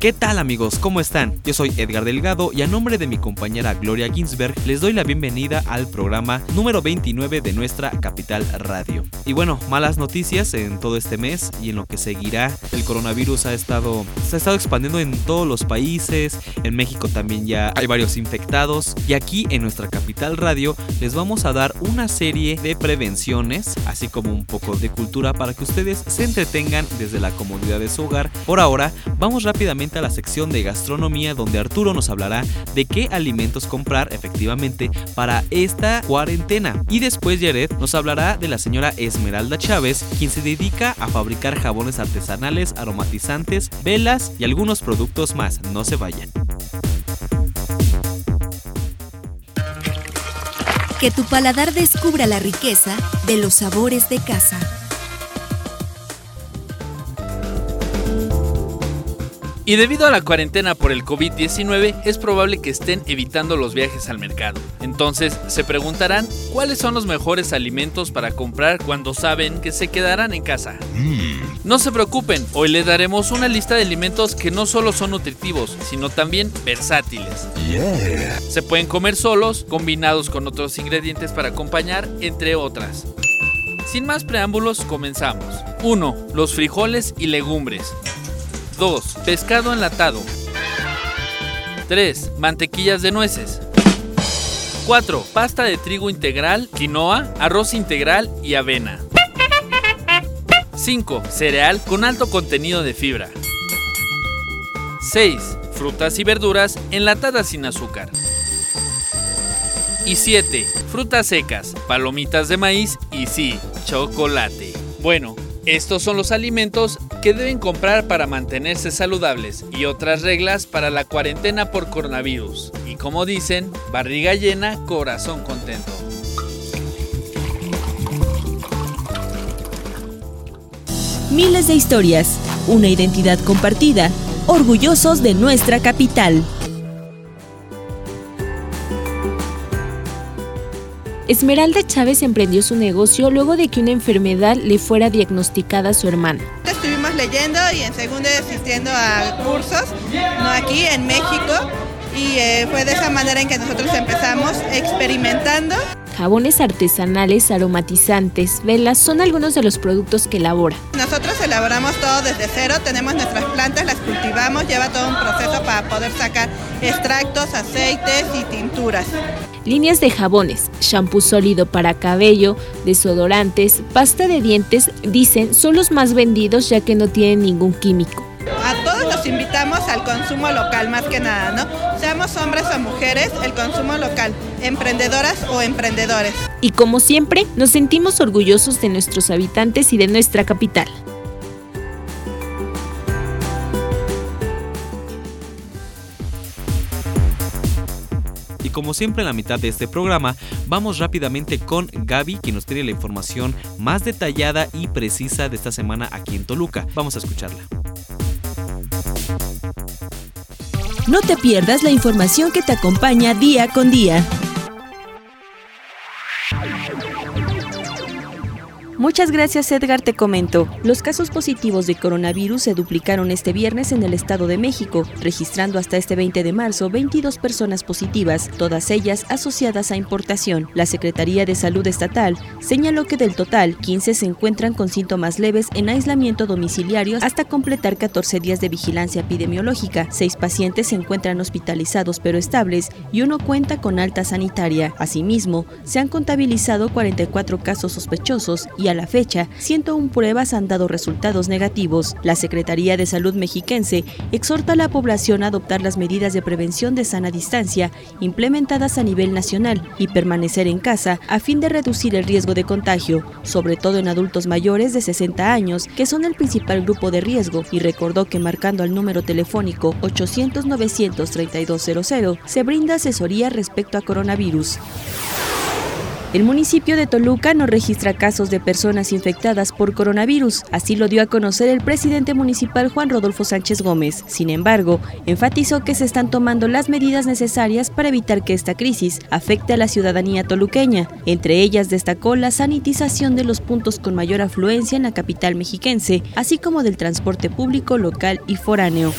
¿Qué tal amigos? ¿Cómo están? Yo soy Edgar Delgado y a nombre de mi compañera Gloria Ginsberg les doy la bienvenida al programa número 29 de nuestra Capital Radio. Y bueno, malas noticias en todo este mes y en lo que seguirá. El coronavirus ha estado, se ha estado expandiendo en todos los países, en México también ya hay varios infectados y aquí en nuestra Capital Radio les vamos a dar una serie de prevenciones, así como un poco de cultura para que ustedes se entretengan desde la comodidad de su hogar. Por ahora, vamos rápidamente a la sección de gastronomía donde Arturo nos hablará de qué alimentos comprar efectivamente para esta cuarentena. Y después Jared nos hablará de la señora Esmeralda Chávez, quien se dedica a fabricar jabones artesanales, aromatizantes, velas y algunos productos más. No se vayan. Que tu paladar descubra la riqueza de los sabores de casa. Y debido a la cuarentena por el COVID-19 es probable que estén evitando los viajes al mercado. Entonces se preguntarán cuáles son los mejores alimentos para comprar cuando saben que se quedarán en casa. No se preocupen, hoy les daremos una lista de alimentos que no solo son nutritivos, sino también versátiles. Se pueden comer solos, combinados con otros ingredientes para acompañar, entre otras. Sin más preámbulos, comenzamos. 1. Los frijoles y legumbres. 2. Pescado enlatado. 3. Mantequillas de nueces. 4. Pasta de trigo integral, quinoa, arroz integral y avena. 5. Cereal con alto contenido de fibra. 6. Frutas y verduras enlatadas sin azúcar. Y 7. Frutas secas, palomitas de maíz y sí, chocolate. Bueno, estos son los alimentos que deben comprar para mantenerse saludables y otras reglas para la cuarentena por coronavirus. Y como dicen, barriga llena, corazón contento. Miles de historias, una identidad compartida, orgullosos de nuestra capital. Esmeralda Chávez emprendió su negocio luego de que una enfermedad le fuera diagnosticada a su hermana. Estuvimos leyendo y en segundo asistiendo a cursos, no aquí en México, y eh, fue de esa manera en que nosotros empezamos experimentando. Jabones artesanales, aromatizantes, velas son algunos de los productos que elabora. Nosotros elaboramos todo desde cero, tenemos nuestras plantas, las cultivamos, lleva todo un proceso para poder sacar extractos, aceites y tinturas. Líneas de jabones, shampoo sólido para cabello, desodorantes, pasta de dientes, dicen, son los más vendidos ya que no tienen ningún químico. Los invitamos al consumo local, más que nada, ¿no? Seamos hombres o mujeres, el consumo local, emprendedoras o emprendedores. Y como siempre, nos sentimos orgullosos de nuestros habitantes y de nuestra capital. Y como siempre en la mitad de este programa, vamos rápidamente con Gaby, que nos tiene la información más detallada y precisa de esta semana aquí en Toluca. Vamos a escucharla. No te pierdas la información que te acompaña día con día. Muchas gracias Edgar, te comento. Los casos positivos de coronavirus se duplicaron este viernes en el Estado de México, registrando hasta este 20 de marzo 22 personas positivas, todas ellas asociadas a importación. La Secretaría de Salud Estatal señaló que del total, 15 se encuentran con síntomas leves en aislamiento domiciliario hasta completar 14 días de vigilancia epidemiológica. Seis pacientes se encuentran hospitalizados pero estables y uno cuenta con alta sanitaria. Asimismo, se han contabilizado 44 casos sospechosos y a la fecha, 101 pruebas han dado resultados negativos. La Secretaría de Salud mexiquense exhorta a la población a adoptar las medidas de prevención de sana distancia implementadas a nivel nacional y permanecer en casa a fin de reducir el riesgo de contagio, sobre todo en adultos mayores de 60 años, que son el principal grupo de riesgo, y recordó que marcando al número telefónico 800-900-3200 se brinda asesoría respecto a coronavirus. El municipio de Toluca no registra casos de personas infectadas por coronavirus, así lo dio a conocer el presidente municipal Juan Rodolfo Sánchez Gómez. Sin embargo, enfatizó que se están tomando las medidas necesarias para evitar que esta crisis afecte a la ciudadanía toluqueña. Entre ellas destacó la sanitización de los puntos con mayor afluencia en la capital mexiquense, así como del transporte público local y foráneo.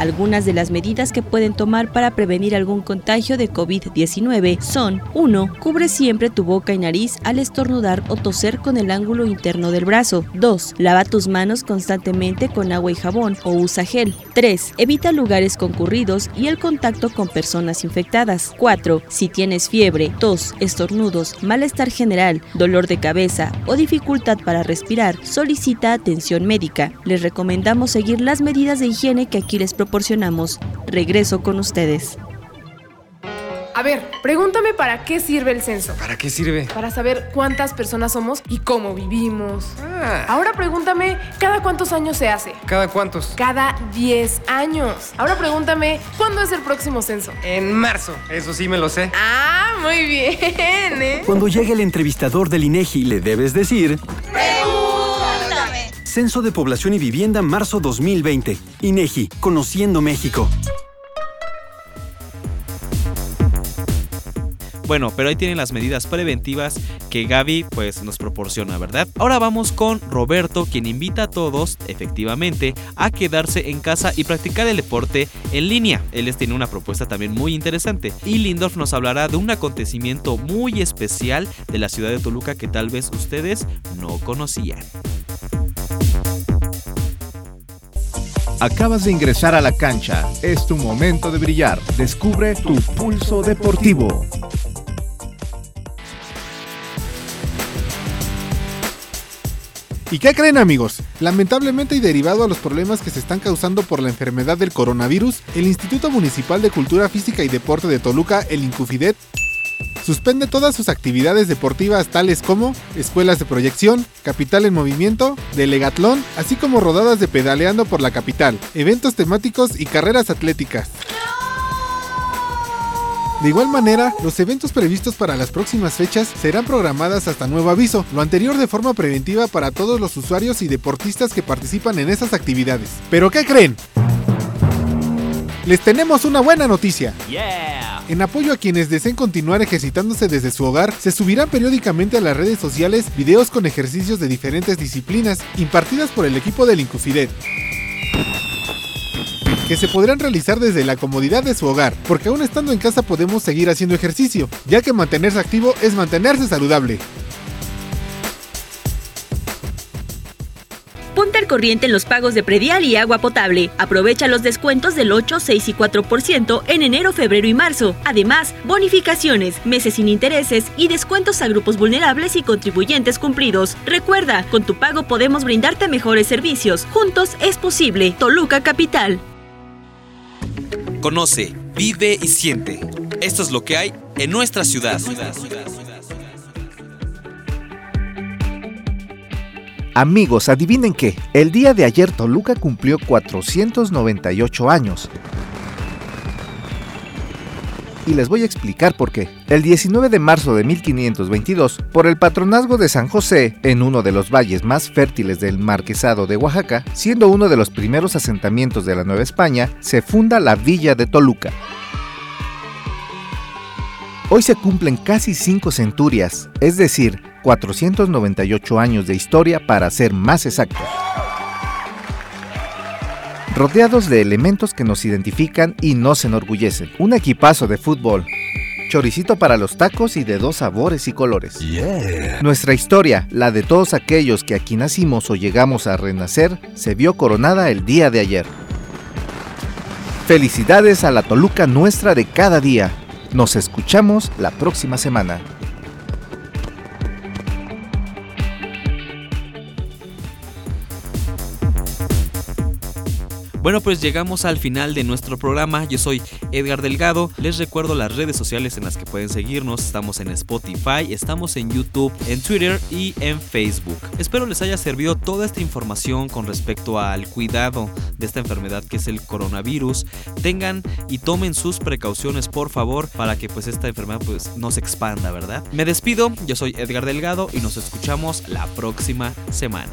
Algunas de las medidas que pueden tomar para prevenir algún contagio de COVID-19 son 1. Cubre siempre tu boca y nariz al estornudar o toser con el ángulo interno del brazo. 2. Lava tus manos constantemente con agua y jabón o usa gel. 3. Evita lugares concurridos y el contacto con personas infectadas. 4. Si tienes fiebre, tos, estornudos, malestar general, dolor de cabeza o dificultad para respirar, solicita atención médica. Les recomendamos seguir las medidas de higiene que aquí les proponemos proporcionamos. Regreso con ustedes. A ver, pregúntame para qué sirve el censo. ¿Para qué sirve? Para saber cuántas personas somos y cómo vivimos. Ah. Ahora pregúntame, ¿cada cuántos años se hace? ¿Cada cuántos? Cada 10 años. Ahora pregúntame, ¿cuándo es el próximo censo? En marzo. Eso sí me lo sé. Ah, muy bien, ¿eh? Cuando llegue el entrevistador del INEGI, le debes decir... Pregúntame. Censo de Población y Vivienda, marzo 2020. INEGI, Conociendo México. Bueno, pero ahí tienen las medidas preventivas que Gaby pues nos proporciona, ¿verdad? Ahora vamos con Roberto, quien invita a todos, efectivamente, a quedarse en casa y practicar el deporte en línea. Él les tiene una propuesta también muy interesante y Lindorf nos hablará de un acontecimiento muy especial de la ciudad de Toluca que tal vez ustedes no conocían. Acabas de ingresar a la cancha. Es tu momento de brillar. Descubre tu pulso deportivo. ¿Y qué creen amigos? Lamentablemente y derivado a los problemas que se están causando por la enfermedad del coronavirus, el Instituto Municipal de Cultura Física y Deporte de Toluca, el Incufidet, suspende todas sus actividades deportivas tales como escuelas de proyección, capital en movimiento, delegatlón, así como rodadas de pedaleando por la capital, eventos temáticos y carreras atléticas. De igual manera, los eventos previstos para las próximas fechas serán programadas hasta nuevo aviso, lo anterior de forma preventiva para todos los usuarios y deportistas que participan en esas actividades. ¿Pero qué creen? Les tenemos una buena noticia. En apoyo a quienes deseen continuar ejercitándose desde su hogar, se subirán periódicamente a las redes sociales videos con ejercicios de diferentes disciplinas impartidas por el equipo del Incufidet que se podrán realizar desde la comodidad de su hogar, porque aún estando en casa podemos seguir haciendo ejercicio, ya que mantenerse activo es mantenerse saludable. Ponte al corriente en los pagos de predial y agua potable. Aprovecha los descuentos del 8, 6 y 4% en enero, febrero y marzo. Además, bonificaciones, meses sin intereses y descuentos a grupos vulnerables y contribuyentes cumplidos. Recuerda, con tu pago podemos brindarte mejores servicios. Juntos es posible. Toluca Capital. Conoce, vive y siente. Esto es lo que hay en nuestra ciudad. Amigos, adivinen qué. El día de ayer Toluca cumplió 498 años. Y les voy a explicar por qué. El 19 de marzo de 1522, por el patronazgo de San José, en uno de los valles más fértiles del Marquesado de Oaxaca, siendo uno de los primeros asentamientos de la Nueva España, se funda la villa de Toluca. Hoy se cumplen casi cinco centurias, es decir, 498 años de historia para ser más exactos. Rodeados de elementos que nos identifican y nos enorgullecen. Un equipazo de fútbol, choricito para los tacos y de dos sabores y colores. Nuestra historia, la de todos aquellos que aquí nacimos o llegamos a renacer, se vio coronada el día de ayer. Felicidades a la Toluca nuestra de cada día. Nos escuchamos la próxima semana. Bueno, pues llegamos al final de nuestro programa. Yo soy Edgar Delgado. Les recuerdo las redes sociales en las que pueden seguirnos. Estamos en Spotify, estamos en YouTube, en Twitter y en Facebook. Espero les haya servido toda esta información con respecto al cuidado de esta enfermedad que es el coronavirus. Tengan y tomen sus precauciones, por favor, para que pues esta enfermedad pues no se expanda, ¿verdad? Me despido. Yo soy Edgar Delgado y nos escuchamos la próxima semana.